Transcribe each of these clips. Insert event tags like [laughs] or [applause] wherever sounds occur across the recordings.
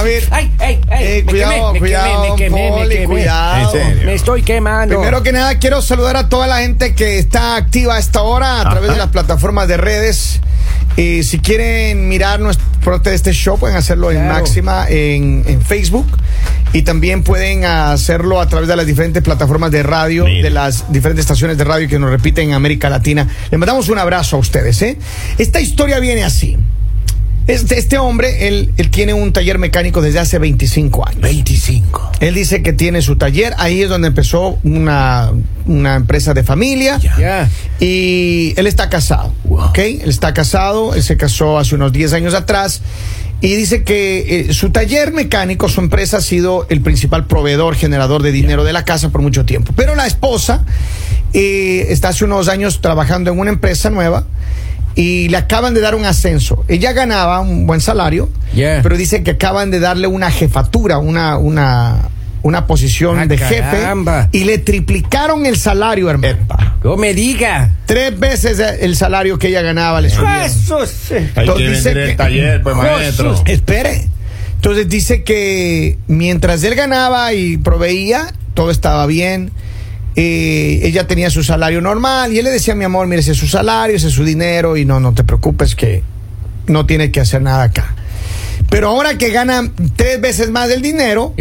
A ver, Ay, ay, ay. Eh, me cuidado, quemé, me cuidado, quemé, me quemé, Poli, me quemé. cuidado. En serio. Me estoy quemando. primero que nada quiero saludar a toda la gente que está activa a esta hora a través de las plataformas de redes. Y si quieren mirar nuestro de este show, pueden hacerlo en. Máxima en, en Facebook. Y también pueden hacerlo a través de las diferentes plataformas de radio, Mira. de las diferentes estaciones de radio que nos repiten en América Latina. Les mandamos un abrazo a ustedes. ¿eh? Esta historia viene así. Este, este hombre, él, él tiene un taller mecánico desde hace 25 años. 25. Él dice que tiene su taller, ahí es donde empezó una, una empresa de familia. Ya. Ya. Y él está casado, Wow. ¿ok? Él está casado, él se casó hace unos 10 años atrás. Y dice que eh, su taller mecánico, su empresa ha sido el principal proveedor, generador de dinero de la casa por mucho tiempo. Pero la esposa eh, está hace unos años trabajando en una empresa nueva y le acaban de dar un ascenso. Ella ganaba un buen salario, Yeah. pero dice que acaban de darle una jefatura, una, una, una posición Ah, de caramba. jefe y le triplicaron el salario, hermano. Epa. No me diga. Tres veces el salario que ella ganaba le Entonces dice que- el taller, pues, maestro. Espere. Entonces dice que mientras él ganaba y proveía, todo estaba bien. Eh, ella tenía su salario normal y él le decía, mi amor, mire, ese es su salario, ese es su dinero y no, no te preocupes que no tiene que hacer nada acá. Pero ahora que gana tres veces más del dinero.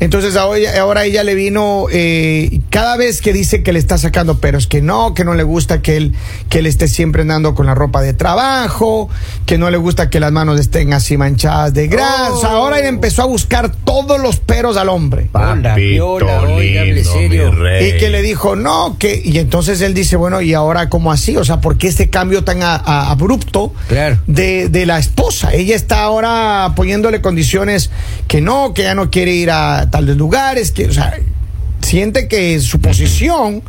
Entonces ahora, ahora ella le vino, eh, cada vez que dice que le está sacando peros, que no, que no le gusta que él, que él esté siempre andando con la ropa de trabajo, que no le gusta que las manos estén así manchadas de grasa. Oh. Ahora él empezó a buscar todos los peros al hombre. Papito lindo, serio. mi rey. Y que le dijo, no, que. Y entonces él dice, bueno, ¿y ahora cómo así? O sea, ¿por qué este cambio tan a- a- abrupto Claro. de, de la esposa? Ella está ahora poniéndole condiciones que no, que ya no quiere ir a tales lugares, que, o sea, siente que su posición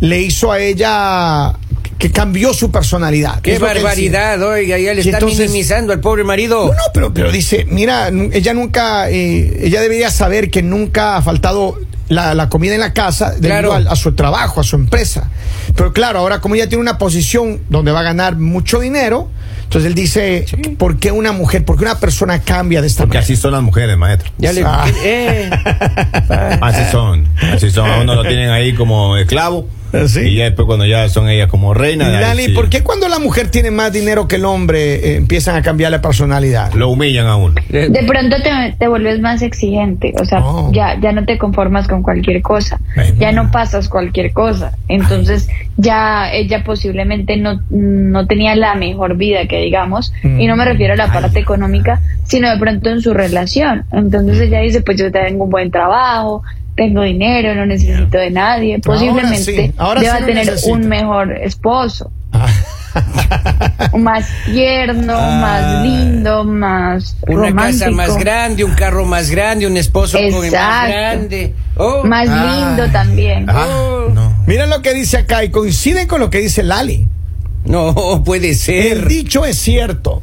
le hizo a ella que cambió su personalidad. Qué Es barbaridad, oiga, ya le Y está entonces- minimizando al pobre marido. No, no, pero, pero dice, mira, ella nunca, eh, ella debería saber que nunca ha faltado la, la comida en la casa debido Claro. a, su trabajo, a su empresa. Pero claro, ahora como ella tiene una posición donde va a ganar mucho dinero, entonces él dice, ¿por qué una mujer, por qué una persona cambia de esta Porque manera? así son las mujeres, maestro. Ya le. Ah. Eh. [laughs] Así son. Así son. A uno lo tienen ahí como esclavo. ¿Ah, sí? Y ya después cuando ya son ellas como reinas. Lali, sí, ¿por qué cuando la mujer tiene más dinero que el hombre eh, empiezan a cambiar la personalidad? Lo humillan a uno. De pronto te, te vuelves más exigente, o sea, Oh. ya, ya no te conformas con cualquier cosa, ya no pasas cualquier cosa. Entonces, ya ella posiblemente no, no tenía la mejor vida que digamos, y no me refiero a la parte económica, sino de pronto en su relación. Entonces ella dice, pues yo tengo un buen trabajo, tengo dinero, no necesito de nadie, Ahora posiblemente sí, ahora deba sí tener un mejor esposo. más tierno, más lindo, más Una romántico. casa más grande, un carro más grande, un esposo con más grande. Oh. Más Ah. lindo también. Ah, no. Mira lo que dice acá y coinciden con lo que dice Lali. No puede El ser. dicho es cierto.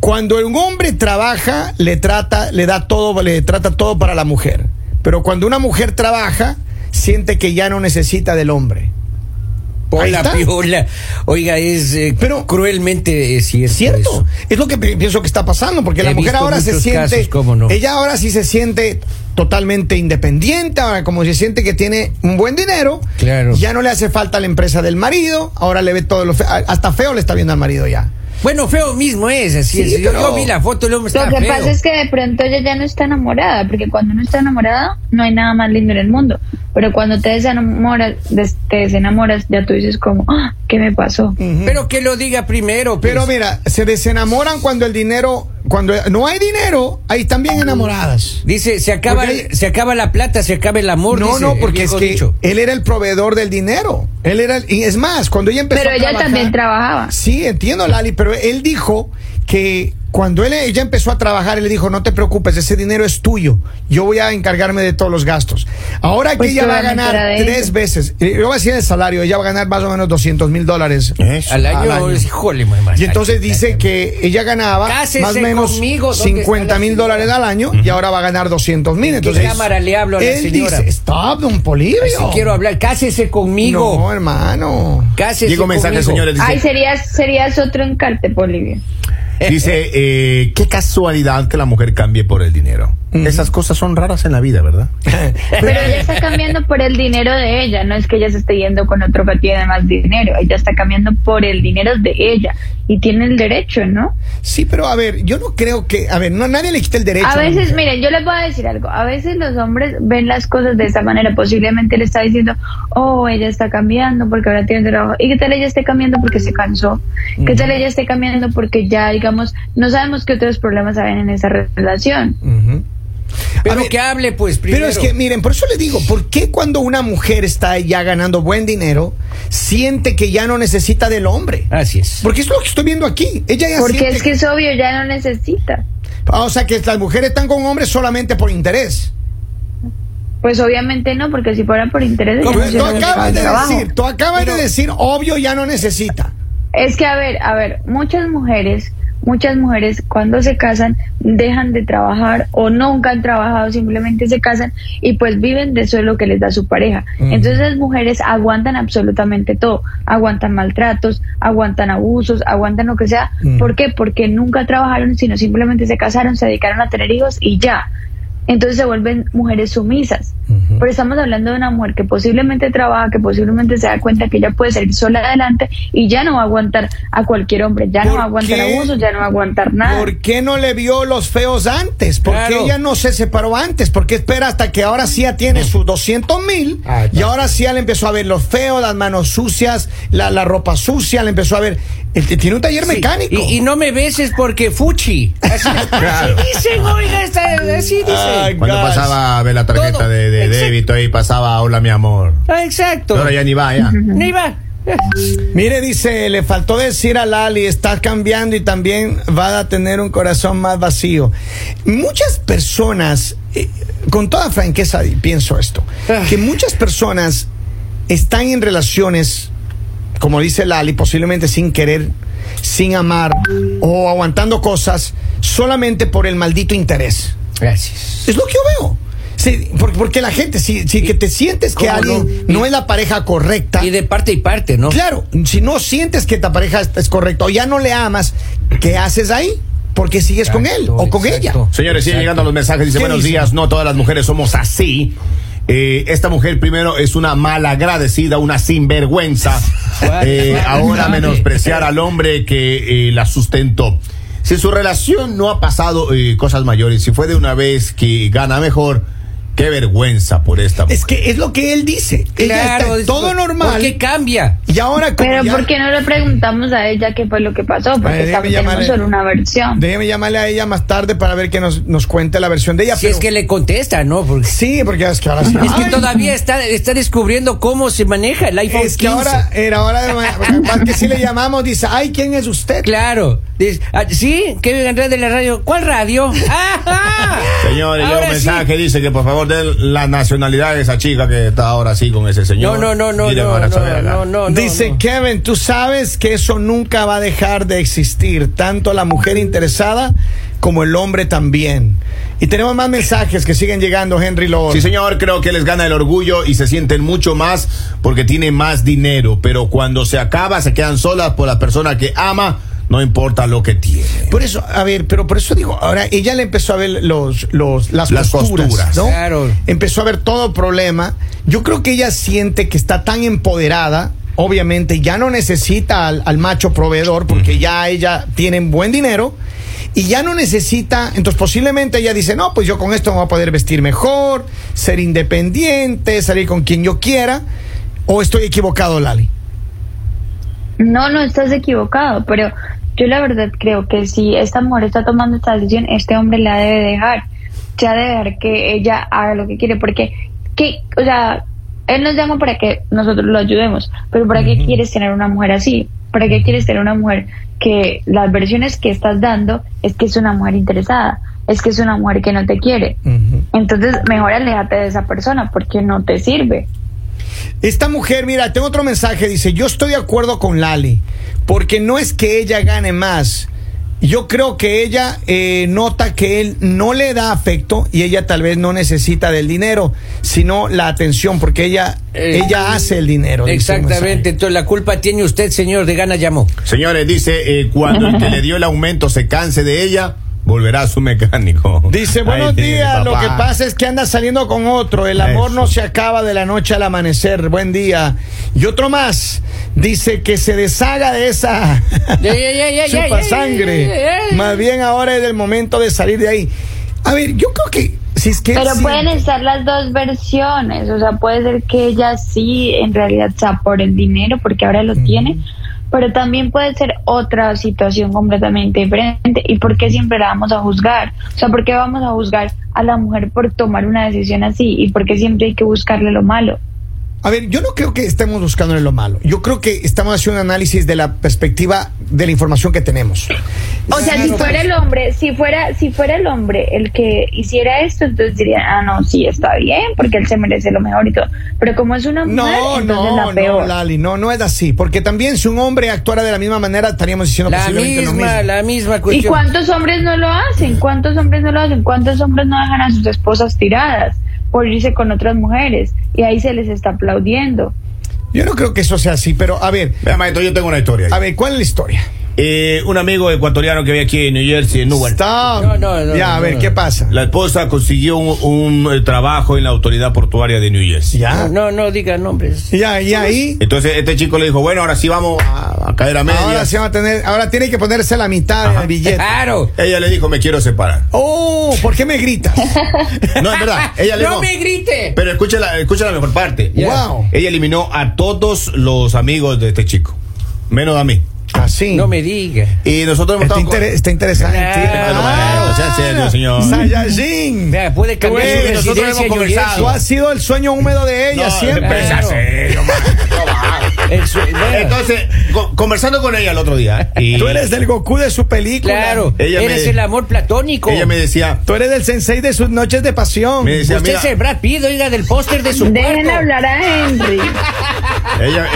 Cuando un hombre trabaja, le trata, le da todo, le trata todo para la mujer. Pero cuando una mujer trabaja, siente que ya no necesita del hombre. Hola, piola. Oiga, es eh, Pero- cruelmente eh, cierto. ¿Cierto? eso. Es lo que pi- pienso que está pasando, porque He la mujer ahora se siente, casos, ¿cómo no? ella ahora sí se siente totalmente independiente, ahora como se siente que tiene un buen dinero, Claro. ya no le hace falta la empresa del marido, ahora le ve todo lo feo, hasta feo le está viendo al marido ya. Bueno, feo mismo es. Así Sí, es. Yo, vi la foto, el hombre está Lo que feo. pasa es que de pronto ella ya no está enamorada, porque cuando uno está enamorada no hay nada más lindo en el mundo. Pero cuando te desenamoras, des- te desenamoras, ya tú dices como, "Ah, ¿qué me pasó? Pero que lo diga primero. pues. Pero mira, se desenamoran cuando el dinero, cuando no hay dinero, ahí están bien enamoradas. Dice, se acaba, Porque- se acaba la plata, se acaba el amor. No, dice no, porque es que dicho. él era el proveedor del dinero. Él era, el- y es más, cuando ella empezó Pero a ella trabajar- también trabajaba. Sí, entiendo, Lali, pero él dijo que cuando él, ella empezó a trabajar, él le dijo, no te preocupes, ese dinero es tuyo. Yo voy a encargarme de todos los gastos. Ahora que Pues ella va a ganar tres veces, yo voy a decir el salario, ella va a ganar más o menos 200 mil dólares. Al año, al año. híjole, mamá. Y entonces dice que ella ganaba Cásese más o menos conmigo, ¿dónde 50 está mil la dólares al año y ahora va a ganar 200 mil. ¿En qué Entonces, cámara le hablo a la él señora? dice, stop, don Polivio. Si quiero hablar, cásese conmigo. No, hermano. Cásese Llegó mensaje, conmigo. señores. Dice, Ay, serías, serías otro encarte, Bolivia. Dice, eh, qué casualidad que la mujer cambie por el dinero. Esas cosas son raras en la vida, ¿verdad? [laughs] Pero ella está cambiando por el dinero de ella, no es que ella se esté yendo con otro que tiene más dinero, ella está cambiando por el dinero de ella y tiene el derecho, ¿no? Sí, pero a ver, yo no creo que, a ver, no nadie le quita el derecho. A veces, miren, yo les voy a decir algo, a veces los hombres ven las cosas de esta manera, posiblemente le está diciendo, oh, ella está cambiando porque ahora tiene trabajo, y qué tal ella esté cambiando porque se cansó, qué tal ella esté cambiando porque ya, digamos, no sabemos qué otros problemas hay en esa relación. Ujú. Pero ver, que hable, pues, primero. Pero es que, miren, por eso les digo, ¿por qué cuando una mujer está ya ganando buen dinero, siente que ya no necesita del hombre? Así es. Porque es lo que estoy viendo aquí. Ella ya Porque siente es que es obvio, ya no necesita. Ah, O sea, que las mujeres están con hombres solamente por interés. Pues obviamente no, porque si fuera por interés, Tú acabas de trabajo. decir, tú acabas de decir, obvio ya no necesita. Es que, a ver, a ver, muchas mujeres, muchas mujeres cuando se casan dejan de trabajar o nunca han trabajado, simplemente se casan y pues viven de eso de lo que les da su pareja. Entonces las mujeres aguantan absolutamente todo, aguantan maltratos, aguantan abusos, aguantan lo que sea. Mm. ¿Por qué? Porque nunca trabajaron, sino simplemente se casaron, se dedicaron a tener hijos y ya. Entonces se vuelven mujeres sumisas. Pero estamos hablando de una mujer que posiblemente trabaja, que posiblemente se da cuenta que ella puede salir sola adelante y ya no va a aguantar a cualquier hombre, ya no ¿Por va a aguantar qué? abusos, ya no va a aguantar nada. ¿Por qué no le vio los feos antes? ¿Por qué ella no se separó antes? ¿Por qué espera hasta que ahora sí ya tiene sus 200 mil? Ah, y ahora sí ya le empezó a ver los feos, las manos sucias, la, la ropa sucia, le empezó a ver. Tiene un taller Sí, mecánico. Y, y no me beses porque fuchi. Así, [laughs] Claro. así dicen, oiga, está, así dicen. Ay, Cuando pasaba a ver la tarjeta Todo. de, de Exacto. Débito ahí pasaba, hola mi amor. Ah, exacto. Ahora ya ni va, ya. [laughs] Ni va. [laughs] Mire, dice, le faltó decir a Lali, estás cambiando y también va a tener un corazón más vacío. Muchas personas, eh, con toda franqueza pienso esto, Ah. que muchas personas están en relaciones, como dice Lali, posiblemente sin querer, sin amar o aguantando cosas solamente por el maldito interés. Gracias. Es lo que yo veo. Sí, porque, porque la gente, si, si que te sientes que ¿Cómo alguien no? no, es la pareja correcta, Y de parte y parte, ¿no? Claro, si no sientes que tu pareja es, es correcta o ya no le amas, ¿qué haces ahí? Porque sigues con él o con exacto. ella. Señores, siguen llegando los mensajes. Dice, ¿Qué buenos dice? días. No todas las mujeres somos así. Eh, esta mujer primero es una malagradecida, una sinvergüenza. Eh, ahora menospreciar al hombre que eh, la sustentó. Si su relación no ha pasado eh, cosas mayores, si fue de una vez que gana mejor, qué vergüenza por esta mujer. Es que es lo que él dice. Ella Claro. está es- todo normal. ¿Por qué cambia? Y ahora Pero ya- ¿por qué no le preguntamos a ella qué fue lo que pasó? Porque tenemos llamarle. solo una versión. Déjeme llamarle a ella más tarde para ver que nos, nos cuente la versión de ella. Si pero- es que le contesta, ¿no? Porque Sí, porque es que ahora sí. [laughs] es que todavía está, está descubriendo cómo se maneja el iPhone Es que 15. ahora era hora de. capaz [laughs] que si le llamamos, dice, ay, ¿quién es usted? Claro. Dice, ah, sí, Kevin Andrés de la radio. ¿Cuál radio? [laughs] Señores, Ahora un sí. mensaje, dice que por favor den la nacionalidad de esa chica que está ahora sí con ese señor. No, no, no, no, Miren, no, no, no, Dice no. Kevin, tú sabes que eso nunca va a dejar de existir, tanto la mujer interesada como el hombre también. Y tenemos más mensajes que siguen llegando, Henry Lord. Sí, señor, creo que les gana el orgullo y se sienten mucho más porque tienen más dinero, pero cuando se acaba se quedan solas por la persona que ama, no importa lo que tiene. Por eso, a ver, pero por eso digo, ahora ella le empezó a ver los, los, las, Las costuras, costuras. ¿no? Claro. Empezó a ver todo el problema. Yo creo que ella siente que está tan empoderada, obviamente ya no necesita al, al macho proveedor porque ya ella tiene buen dinero y ya no necesita, entonces posiblemente ella dice, no, pues yo con esto me voy a poder vestir mejor, ser independiente, salir con quien yo quiera, o estoy equivocado, Lali. No, no estás equivocado, pero yo la verdad creo que si esta mujer está tomando esta decisión, este hombre la debe dejar. Ya debe dejar que ella haga lo que quiere, porque, que, o sea, él nos llama para que nosotros lo ayudemos, pero ¿para qué quieres tener una mujer así? ¿Para qué quieres tener una mujer que las versiones que estás dando es que es una mujer interesada, es que es una mujer que no te quiere? Entonces, mejor aléjate de esa persona porque no te sirve. Esta mujer, mira, tengo otro mensaje, dice, yo estoy de acuerdo con Lali, porque no es que ella gane más, Yo creo que ella eh, nota que él no le da afecto y ella tal vez no necesita del dinero, sino la atención, porque ella, Eh, ella hace el dinero. Exactamente, entonces la culpa tiene usted, señor de Gana llamó. Señores, dice, eh, cuando el que le dio el aumento se canse de ella, volverá a su mecánico. Dice, buenos días, lo que pasa es que anda saliendo con otro, el amor Eso. no se acaba de la noche al amanecer, buen día. Y otro más, dice que se deshaga de esa [laughs] Ya, ya, ya, ya, ya, chupa ya, sangre. Más bien ahora es el momento de salir de ahí. A ver, yo creo que si es que... Pero sí- pueden estar las dos versiones, o sea, puede ser que ella sí en realidad sea por el dinero, porque ahora lo tiene, pero también puede ser otra situación completamente diferente. ¿Y por qué siempre la vamos a juzgar? O sea, ¿por qué vamos a juzgar a la mujer por tomar una decisión así? ¿Y por qué siempre hay que buscarle lo malo? A ver, yo no creo que estemos buscándole lo malo. Yo creo que estamos haciendo un análisis de la perspectiva de la información que tenemos. O sea, si fuera el hombre, si fuera, si fuera el hombre el que hiciera esto, entonces dirían, ah, no, sí, está bien, porque él se merece lo mejor y todo. Pero como es una mujer, No, entonces no, la peor. no, Lali, no, no es así. Porque también si un hombre actuara de la misma manera, estaríamos diciendo La posiblemente lo misma, mismo. la misma ¿Y cuestión. cuántos hombres no lo hacen? ¿Cuántos hombres no lo hacen? ¿Cuántos hombres no dejan a sus esposas tiradas por irse con otras mujeres? Y ahí se les está aplaudiendo. Yo no creo que eso sea así, pero a ver, Vea, maestro, yo tengo una historia. ahí. a ver, ¿cuál es la historia? Eh, un amigo ecuatoriano que había aquí en New Jersey, en Newark. Stop. No, no, no, ya, a no, ver, no. ¿qué pasa? La esposa consiguió un, un, eh, trabajo en la autoridad portuaria de New Jersey. Ya, No, no diga nombres. ya, y ahí. Entonces este chico le dijo, bueno, ahora sí vamos a, a caer a medias. Ahora sí va a tener, ahora tiene que ponerse la mitad Ajá. del billete. Claro. Ella le dijo, me quiero separar. Oh, ¿por qué me gritas? No, es verdad. Ella le [laughs] No dijo, me grite. Pero escucha la, escucha la mejor parte. Wow. Ella eliminó a todos los amigos de este chico, menos a mí. Así. No me diga. Y nosotros hemos Está, estado con- inter- está interesante. Claro, maestro, sea serio, señor. Saiyajin. Vea, puede cambiar Tú su eres- nosotros residencia hemos en New conversado. Tú Jersey. has sido el sueño húmedo de ella No, siempre. sea serio. Entonces, co- conversando con ella el otro día. Y Tú eres del Goku de su película. Claro, Ella eres me- el amor platónico. Ella me decía, Tú eres del sensei de sus noches de pasión. Me decía, Usted mira, es el Brad Pitt, oiga, del póster de su Dejen cuarto. hablar a Henry. ella,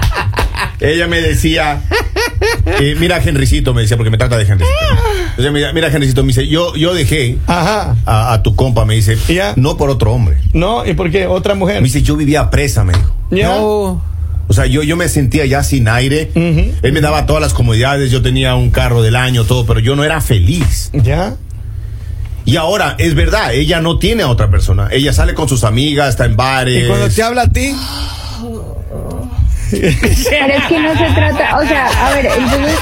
[laughs] ella me decía, eh, mira Henricito, me decía, porque me trata de Henricito. Entonces, mira, mira Henricito, me dice, yo, yo dejé Ajá. a, a tu compa, me dice, Ya. no por otro hombre. No, ¿y por qué? Otra mujer. Me dice, yo vivía presa, me dijo. Ya. No. O sea, yo, yo me sentía ya sin aire. Él me daba todas las comodidades, yo tenía un carro del año, todo, pero yo no era feliz. Ya. Y ahora, es verdad, ella no tiene a otra persona. Ella sale con sus amigas, está en bares. Y cuando te habla a ti, Pero es que no se trata, o sea, a ver, entonces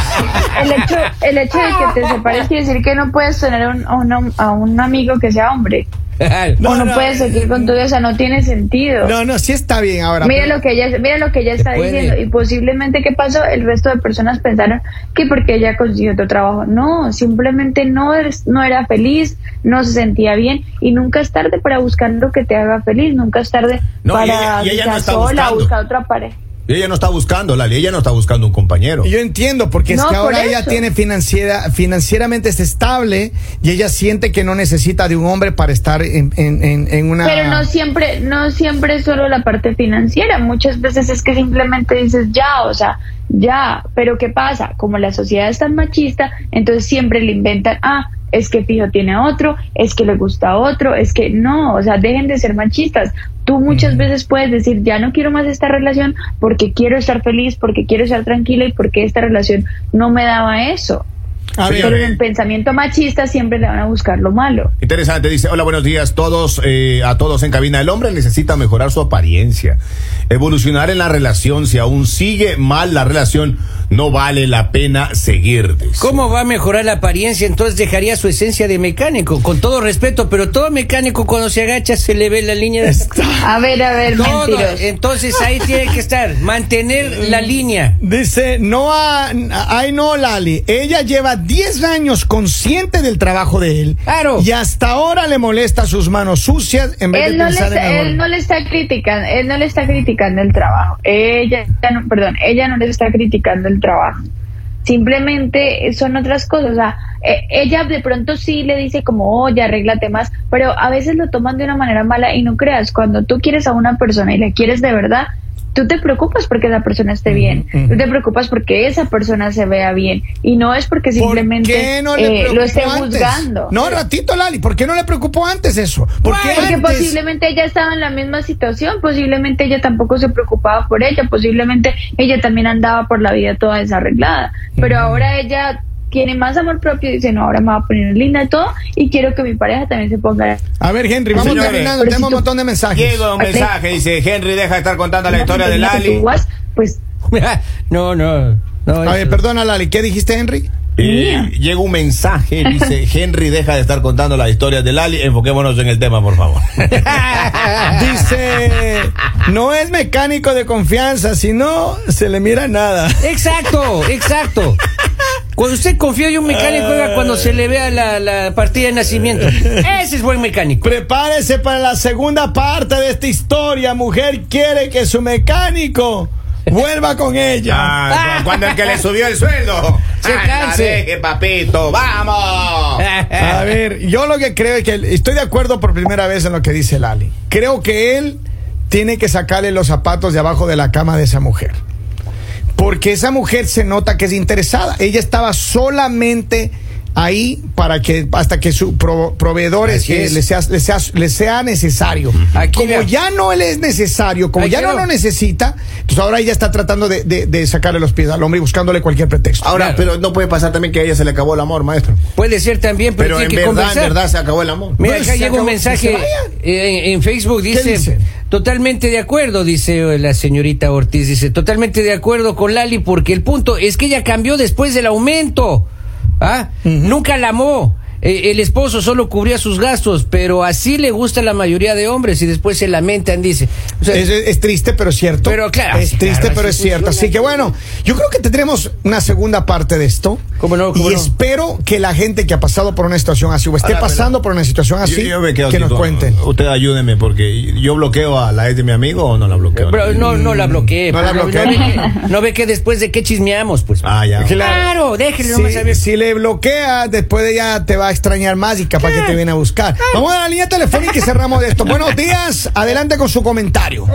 el hecho, el hecho de que te separes quiere decir que no puedes tener un- a, un, a un amigo que sea hombre. [laughs] No, o no, no. puedes seguir con tu vida, o sea, no tiene sentido. no, no, sí está bien ahora. Mira lo que ella, mira lo que ella está puede. diciendo y posiblemente qué pasó, el resto de personas pensaron que porque ella consiguió otro trabajo, no, simplemente no eres- no era feliz, no se sentía bien y nunca es tarde para buscar lo que te haga feliz, nunca es tarde No, y para ella- y ella estar sola, buscando. buscar otra pareja. Y ella no está buscando, Lali, ella no está buscando un compañero. Yo entiendo, porque es que por ahora ella tiene financiera, financieramente es estable y ella siente que no necesita de un hombre para estar en, en, en, en una... Pero no siempre, no siempre es solo la parte financiera, muchas veces es que simplemente dices ya, o sea, ya, pero ¿qué pasa? Como la sociedad es tan machista, entonces siempre le inventan, ah, es que fijo tiene otro, es que le gusta a otro, es que no, o sea, dejen de ser machistas. Tú muchas veces puedes decir, ya no quiero más esta relación porque quiero estar feliz, porque quiero estar tranquila y porque esta relación no me daba eso. A ver, Pero en el pensamiento machista siempre le van a buscar lo malo. Interesante, dice, hola, buenos días todos, eh, a todos en cabina. El hombre necesita mejorar su apariencia, evolucionar en la relación. Si aún sigue mal la relación, no vale la pena seguir. dice. ¿Cómo va a mejorar la apariencia? Entonces dejaría su esencia de mecánico, con todo respeto, pero todo mecánico cuando se agacha se le ve la línea de... A ver, a ver, Todo, entonces ahí tiene que estar, mantener la línea. Dice, no, a- ay no, Lali, ella lleva 10 años consciente del trabajo de él. Claro. Y hasta ahora le molesta sus manos sucias en vez él de no, le pensar en el él no le está criticando, él no le está criticando el trabajo. Ella, no, perdón, ella no le está criticando el trabajo. Simplemente son otras cosas. O sea, eh, ella de pronto sí le dice como, oye, arréglate más, pero a veces lo toman de una manera mala y no creas, cuando tú quieres a una persona y la quieres de verdad, tú te preocupas porque esa persona esté bien, tú te preocupas porque esa persona se vea bien y no es porque simplemente ¿Por qué no le eh, lo esté antes? juzgando. No, ratito, Lali, ¿por qué no le preocupó antes eso? ¿Por qué Porque antes? posiblemente ella estaba en la misma situación, posiblemente ella tampoco se preocupaba por ella, posiblemente ella también andaba por la vida toda desarreglada, pero ahora ella tiene más amor propio y dice, no, ahora me voy a poner linda y todo y quiero que mi pareja también se ponga... A ver, Henry, vamos Señores, terminando, tenemos un montón de mensajes. Llega un mensaje, dice Henry, deja de estar contando la historia de Lali. vas, Pues [laughs] no, no. no A ver, perdona, Lali, ¿qué dijiste, Henry? Eh, llega un mensaje, dice [laughs] Henry, deja de estar contando la historia de Lali. Enfoquémonos en el tema, por favor. [laughs] Dice, no es mecánico de confianza, si no, se le mira nada. Exacto, exacto. Cuando usted confía en un mecánico, oiga, cuando se le vea la, la partida de nacimiento. [laughs] Ese es buen mecánico. Prepárese para la segunda parte de esta historia. Mujer quiere que su mecánico vuelva con ella. Ah, [laughs] cuando el que le subió el sueldo. Se Ah, canse. papito, vamos. A ver, yo lo que creo es que estoy de acuerdo por primera vez en lo que dice Lali. Creo que él tiene que sacarle los zapatos de abajo de la cama de esa mujer. Porque esa mujer se nota que es interesada. Ella estaba solamente ahí para que hasta que su pro- proveedor Así eh, es. le, sea, le, sea, le sea necesario. Aquí como ya no le es necesario, como ya no lo necesita, entonces ahora ella está tratando de, de- de sacarle los pies al hombre y buscándole cualquier pretexto. Ahora, Claro. pero no puede pasar también que a ella se le acabó el amor, maestro. Puede ser también, pero, Pero en que verdad, en verdad se acabó el amor. Mira, acá llega un mensaje eh, en, en Facebook, dice, dice? totalmente de acuerdo, dice eh, la señorita Ortiz, dice, totalmente de acuerdo con Lali, porque el punto es que ella cambió después del aumento, ¿ah? Nunca la amó. Eh, el esposo solo cubría sus gastos, pero así le gusta a la mayoría de hombres y después se lamentan, dice. O sea, Es, es triste, pero cierto. Pero claro, Es triste, claro, pero es cierto. Así que bueno, yo creo que tendremos una segunda parte de esto. ¿Cómo no? ¿Cómo y no? espero que la gente que ha pasado por una situación así o esté Ahora, pasando por una situación así, Yo- yo me quedo que así nos cuenten. Usted ayúdeme porque yo bloqueo a la ex de mi amigo o no la bloqueo. pero no, no la bloqueé. No la bloqueé. No, ve que, no ve que después de qué chismeamos, pues. Ah, ya. Claro, a Si, ver. si le bloquea, después de ya te va a extrañar más y capaz que te viene a buscar. Vamos a la línea telefónica y cerramos de esto. [laughs] Buenos días, adelante con su comentario.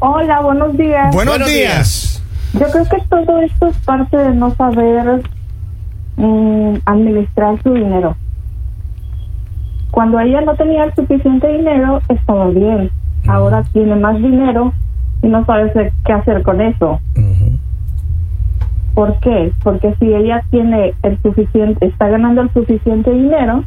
Hola, buenos días. Buenos, Buenos días. Yo creo que todo esto es parte de no saber mm, administrar su dinero. Cuando ella no tenía el suficiente dinero, estaba bien. Ahora tiene más dinero y no sabe qué hacer con eso. ¿Por qué? Porque si ella tiene el suficiente, está ganando el suficiente dinero,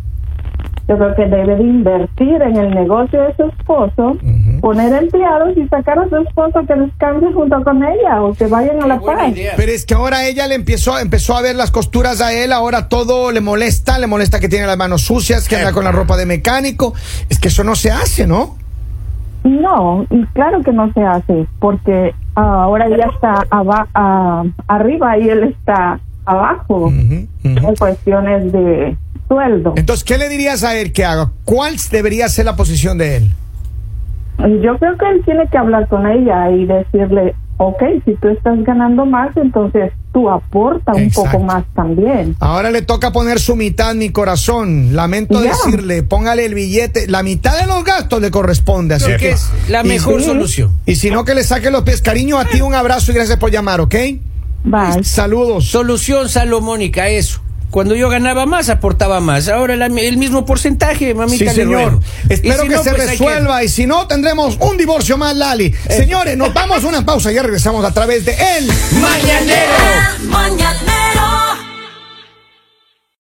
yo creo que debe de invertir en el negocio de su esposo, poner empleados y sacar a su esposo que descanse junto con ella o que vayan a la paz. idea. Pero es que ahora ella le empezó, empezó a ver las costuras a él, ahora todo le molesta, le molesta que tiene las manos sucias, que anda con la ropa de mecánico. Es que eso no se hace, ¿no? No, y claro que no se hace, porque ahora ella está aba- arriba y él está abajo ujú. en cuestiones de sueldo. Entonces, ¿qué le dirías a él que haga? ¿Cuál debería ser la posición de él? Yo creo que él tiene que hablar con ella y decirle, ok, si tú estás ganando más, entonces tú aporta un Exacto. poco más también. Ahora le toca poner su mitad en mi corazón. Lamento decirle, póngale el billete. La mitad de los gastos le corresponde. Así Creo que es la mejor solución. Y si no, que le saque los pies. Cariño, a ti un abrazo y gracias por llamar, ¿ok? Bye. Saludos. Solución salomónica, eso. Cuando yo ganaba más, aportaba más. Ahora la- el mismo porcentaje, mamita. Sí, señor. Espero si que no, se pues resuelva y si no, tendremos un divorcio más, Lali. Señores, nos vamos a una pausa y ya regresamos a través de El Mañanero. Mañanero